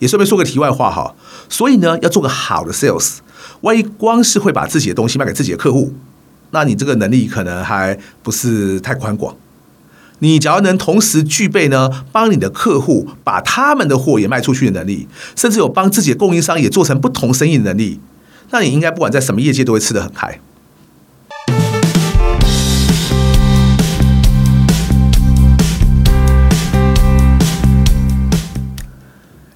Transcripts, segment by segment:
也顺便说个题外话哈，所以呢，要做个好的 sales，万一光是会把自己的东西卖给自己的客户，那你这个能力可能还不是太宽广。你只要能同时具备呢，帮你的客户把他们的货也卖出去的能力，甚至有帮自己的供应商也做成不同生意的能力，那你应该不管在什么业界都会吃得很开。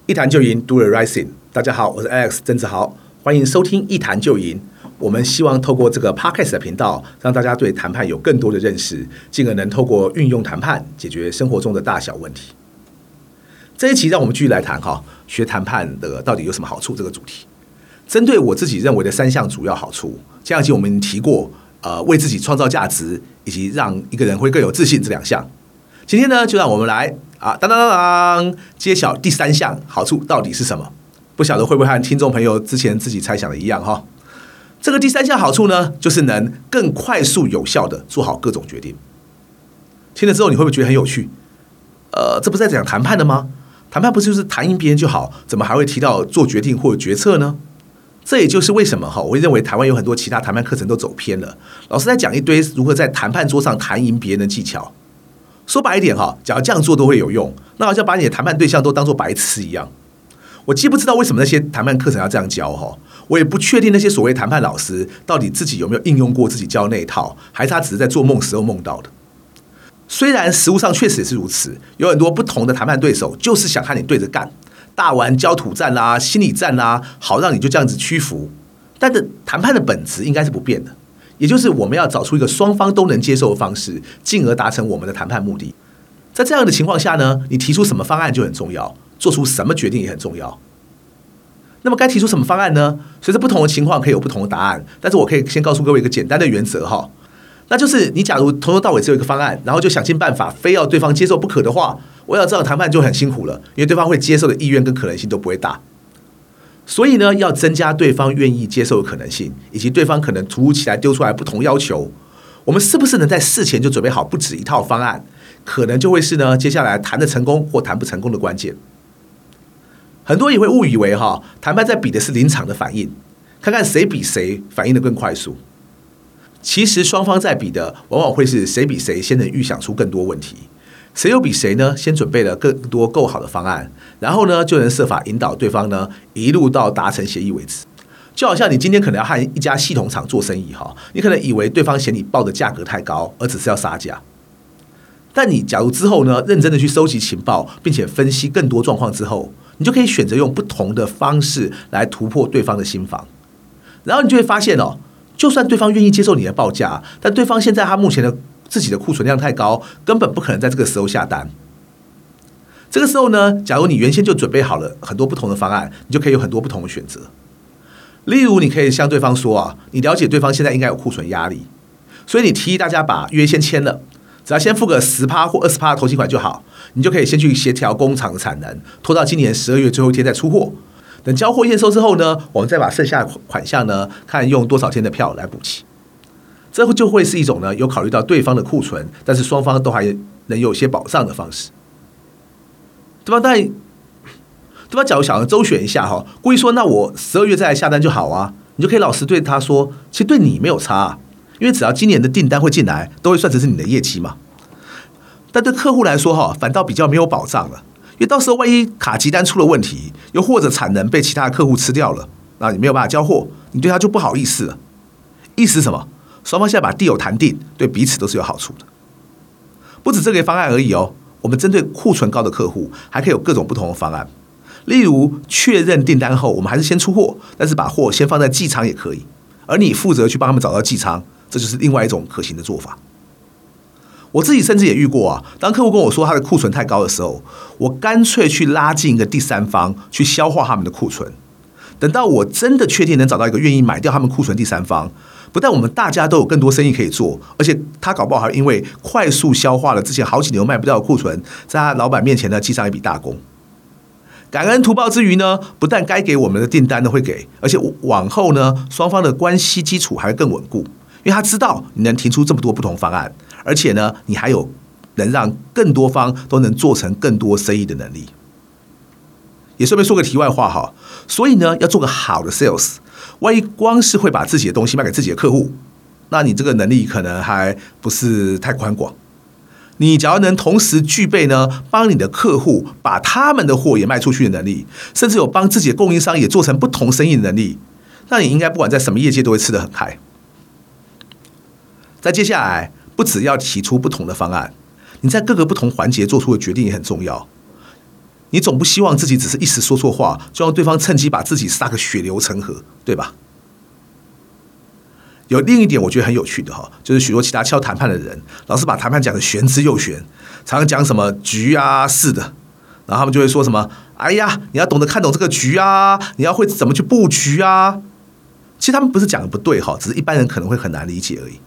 一谈就赢，Do the right thing。大家好，我是 Alex 曾志豪，欢迎收听一谈就赢。我们希望透过这个 Podcast 的频道，让大家对谈判有更多的认识，进而能透过运用谈判解决生活中的大小问题。这一期让我们继续来谈哈，学谈判的到底有什么好处？这个主题，针对我自己认为的三项主要好处。前两期我们提过，呃，为自己创造价值，以及让一个人会更有自信这两项。今天呢，就让我们来。啊，当当当当！揭晓第三项好处到底是什么？不晓得会不会和听众朋友之前自己猜想的一样哈？这个第三项好处呢，就是能更快速有效地做好各种决定。听了之后，你会不会觉得很有趣？呃，这不是在讲谈判的吗？谈判不就是谈赢别人就好？怎么还会提到做决定或决策呢？这也就是为什么哈，我会认为台湾有很多其他谈判课程都走偏了，老师在讲一堆如何在谈判桌上谈赢别人的技巧。说白一点哈，只要这样做都会有用，那好像把你的谈判对象都当做白痴一样。我既不知道为什么那些谈判课程要这样教哈，我也不确定那些所谓谈判老师到底自己有没有应用过自己教那一套，还是他只是在做梦时候梦到的。虽然实务上确实也是如此，有很多不同的谈判对手就是想和你对着干，大玩焦土战啦、心理战啦，好让你就这样子屈服。但是谈判的本质应该是不变的。也就是我们要找出一个双方都能接受的方式，进而达成我们的谈判目的。在这样的情况下呢，你提出什么方案就很重要，做出什么决定也很重要。那么该提出什么方案呢？随着不同的情况可以有不同的答案，但是我可以先告诉各位一个简单的原则哈，那就是你假如从头到尾只有一个方案，然后就想尽办法非要对方接受不可的话，我要知道谈判就很辛苦了，因为对方会接受的意愿跟可能性都不会大。所以呢，要增加对方愿意接受的可能性，以及对方可能突如其来丢出来不同要求，我们是不是能在事前就准备好不止一套方案？可能就会是呢，接下来谈的成功或谈不成功的关键。很多也会误以为哈，谈判在比的是临场的反应，看看谁比谁反应的更快速。其实双方在比的，往往会是谁比谁先能预想出更多问题。谁又比谁呢？先准备了更多够好的方案，然后呢，就能设法引导对方呢，一路到达成协议为止。就好像你今天可能要和一家系统厂做生意哈，你可能以为对方嫌你报的价格太高，而只是要杀价。但你假如之后呢，认真的去收集情报，并且分析更多状况之后，你就可以选择用不同的方式来突破对方的心防。然后你就会发现哦，就算对方愿意接受你的报价，但对方现在他目前的。自己的库存量太高，根本不可能在这个时候下单。这个时候呢，假如你原先就准备好了很多不同的方案，你就可以有很多不同的选择。例如，你可以向对方说啊，你了解对方现在应该有库存压力，所以你提议大家把约先签了，只要先付个十趴或二十趴的头期款就好，你就可以先去协调工厂的产能，拖到今年十二月最后一天再出货。等交货验收之后呢，我们再把剩下的款项呢，看用多少天的票来补齐。这就会是一种呢，有考虑到对方的库存，但是双方都还能有些保障的方式，对吧？但对吧？假如想要周旋一下哈，故意说那我十二月再来下单就好啊，你就可以老实对他说，其实对你没有差啊，因为只要今年的订单会进来，都会算成是你的业绩嘛。但对客户来说哈，反倒比较没有保障了，因为到时候万一卡急单出了问题，又或者产能被其他的客户吃掉了，那你没有办法交货，你对他就不好意思了。意思什么？双方现在把地有谈定，对彼此都是有好处的。不止这个方案而已哦，我们针对库存高的客户，还可以有各种不同的方案。例如，确认订单后，我们还是先出货，但是把货先放在寄仓也可以，而你负责去帮他们找到寄仓，这就是另外一种可行的做法。我自己甚至也遇过啊，当客户跟我说他的库存太高的时候，我干脆去拉进一个第三方去消化他们的库存。等到我真的确定能找到一个愿意买掉他们库存第三方。不但我们大家都有更多生意可以做，而且他搞不好还因为快速消化了之前好几年卖不掉的库存，在他老板面前呢记上一笔大功。感恩图报之余呢，不但该给我们的订单都会给，而且往后呢双方的关系基础还会更稳固，因为他知道你能提出这么多不同方案，而且呢你还有能让更多方都能做成更多生意的能力。也顺便说个题外话哈，所以呢，要做个好的 sales，万一光是会把自己的东西卖给自己的客户，那你这个能力可能还不是太宽广。你只要能同时具备呢，帮你的客户把他们的货也卖出去的能力，甚至有帮自己的供应商也做成不同生意的能力，那你应该不管在什么业界都会吃得很开。在接下来，不只要提出不同的方案，你在各个不同环节做出的决定也很重要。你总不希望自己只是一时说错话，就让对方趁机把自己杀个血流成河，对吧？有另一点我觉得很有趣的哈，就是许多其他敲谈判的人，老是把谈判讲得玄之又玄，常常讲什么局啊、是的，然后他们就会说什么：“哎呀，你要懂得看懂这个局啊，你要会怎么去布局啊。”其实他们不是讲的不对哈，只是一般人可能会很难理解而已。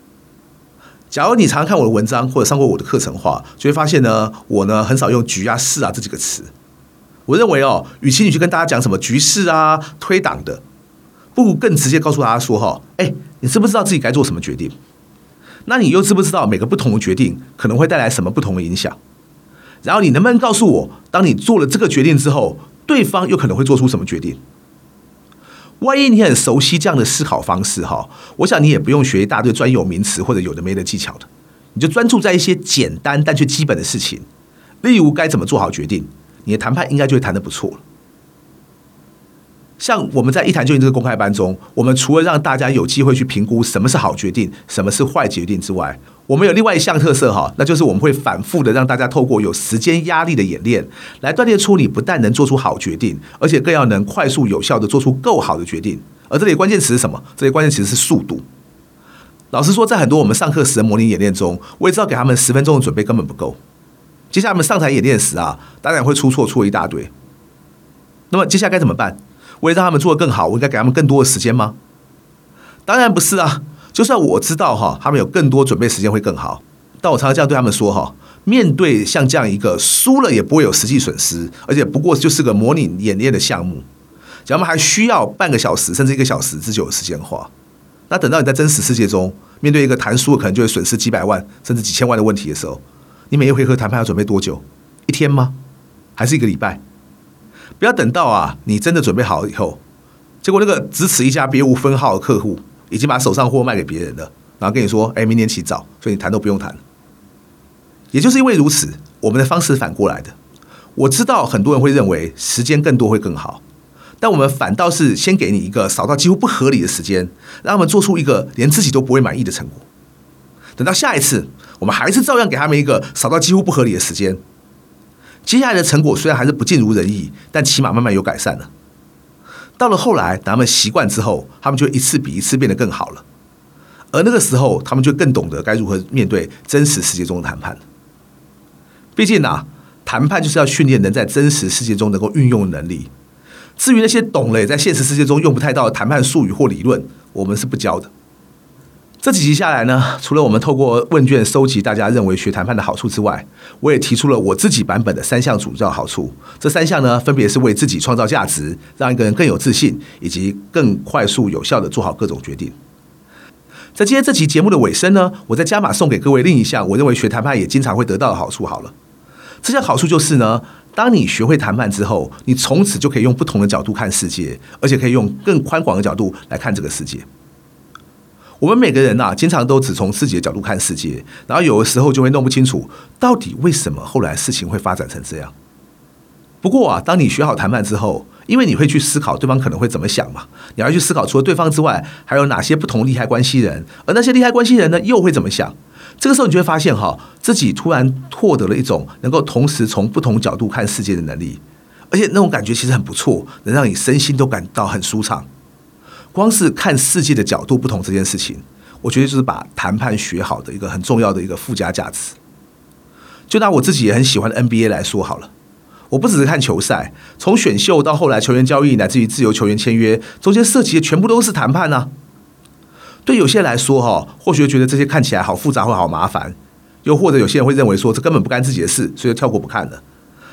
假如你常常看我的文章或者上过我的课程的话，就会发现呢，我呢很少用局啊、事啊这几个词。我认为哦，与其你去跟大家讲什么局势啊、推挡的，不如更直接告诉大家说哈，哎，你知不知道自己该做什么决定？那你又知不知道每个不同的决定可能会带来什么不同的影响？然后你能不能告诉我，当你做了这个决定之后，对方又可能会做出什么决定？万一你很熟悉这样的思考方式哈，我想你也不用学一大堆专有名词或者有的没的技巧的，你就专注在一些简单但却基本的事情，例如该怎么做好决定。你的谈判应该就会谈得不错。像我们在一谈就赢这个公开班中，我们除了让大家有机会去评估什么是好决定，什么是坏决定之外，我们有另外一项特色哈，那就是我们会反复的让大家透过有时间压力的演练，来锻炼出你不但能做出好决定，而且更要能快速有效的做出够好的决定。而这里关键词是什么？这里关键词是速度。老实说，在很多我们上课时的模拟演练中，我也知道给他们十分钟的准备根本不够。接下来我们上台演练时啊，当然会出错，错一大堆。那么接下来该怎么办？为了让他们做得更好，我应该给他们更多的时间吗？当然不是啊。就算我知道哈，他们有更多准备时间会更好，但我常常这样对他们说哈：面对像这样一个输了也不会有实际损失，而且不过就是个模拟演练的项目，假如们还需要半个小时甚至一个小时之久的时间的话，那等到你在真实世界中面对一个谈输了可能就会损失几百万甚至几千万的问题的时候。你每一回合谈判要准备多久？一天吗？还是一个礼拜？不要等到啊，你真的准备好以后，结果那个只此一家别无分号的客户已经把手上货卖给别人了，然后跟你说：“哎，明年起早，所以你谈都不用谈。”也就是因为如此，我们的方式反过来的。我知道很多人会认为时间更多会更好，但我们反倒是先给你一个少到几乎不合理的时间，让他们做出一个连自己都不会满意的成果。等到下一次。我们还是照样给他们一个少到几乎不合理的时间。接下来的成果虽然还是不尽如人意，但起码慢慢有改善了。到了后来，等他们习惯之后，他们就一次比一次变得更好了。而那个时候，他们就更懂得该如何面对真实世界中的谈判。毕竟啊，谈判就是要训练能在真实世界中能够运用的能力。至于那些懂了也在现实世界中用不太到的谈判术语或理论，我们是不教的。这几集下来呢，除了我们透过问卷收集大家认为学谈判的好处之外，我也提出了我自己版本的三项主要好处。这三项呢，分别是为自己创造价值，让一个人更有自信，以及更快速有效地做好各种决定。在今天这期节目的尾声呢，我再加码送给各位另一项我认为学谈判也经常会得到的好处。好了，这项好处就是呢，当你学会谈判之后，你从此就可以用不同的角度看世界，而且可以用更宽广的角度来看这个世界。我们每个人呐、经常都只从自己的角度看世界，然后有的时候就会弄不清楚到底为什么后来事情会发展成这样。不过啊，当你学好谈判之后，因为你会去思考对方可能会怎么想嘛，你要去思考除了对方之外，还有哪些不同利害关系人，而那些利害关系人呢，又会怎么想？这个时候你就会发现哈，自己突然获得了一种能够同时从不同角度看世界的能力，而且那种感觉其实很不错，能让你身心都感到很舒畅。光是看世界的角度不同这件事情，我觉得就是把谈判学好的一个很重要的一个附加价值。就拿我自己也很喜欢的 NBA 来说好了，我不只是看球赛，从选秀到后来球员交易，乃至于自由球员签约，中间涉及的全部都是谈判啊。对有些人来说，哈，或许觉得这些看起来好复杂或好麻烦，又或者有些人会认为说这根本不干自己的事，所以就跳过不看了。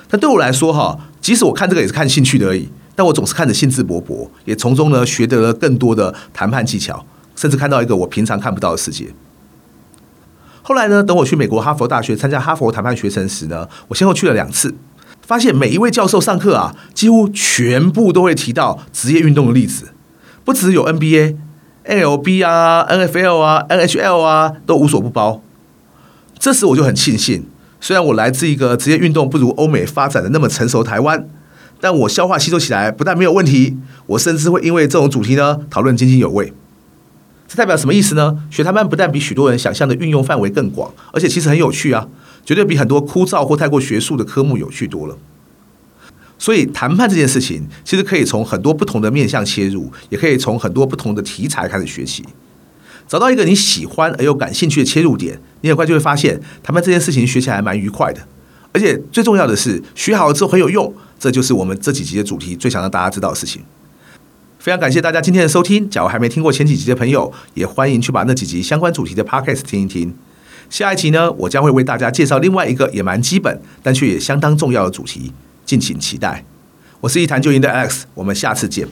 但对我来说，哈，即使我看这个也是看兴趣的而已。但我总是看着兴致勃勃，也从中呢学得了更多的谈判技巧，甚至看到一个我平常看不到的世界。后来呢，等我去美国哈佛大学参加哈佛谈判学程时呢，我先后去了两次，发现每一位教授上课啊，几乎全部都会提到职业运动的例子，不只有 NBA、MLB 啊、NFL 啊、NHL 啊，都无所不包。这时我就很庆幸，虽然我来自一个职业运动不如欧美发展的那么成熟台湾，但我消化吸收起来不但没有问题，我甚至会因为这种主题呢讨论津津有味。这代表什么意思呢？学谈判不但比许多人想象的运用范围更广，而且其实很有趣啊。绝对比很多枯燥或太过学术的科目有趣多了。所以谈判这件事情，其实可以从很多不同的面向切入，也可以从很多不同的题材开始学习。找到一个你喜欢而又感兴趣的切入点，你很快就会发现谈判这件事情学起来蛮愉快的。而且最重要的是，学好了之后很有用。这就是我们这几集的主题，最想让大家知道的事情。非常感谢大家今天的收听。假如还没听过前几集的朋友，也欢迎去把那几集相关主题的 Podcast 听一听。下一集呢，我将会为大家介绍另外一个也蛮基本，但却也相当重要的主题，敬请期待。我是一谈就赢的 X，我们下次见。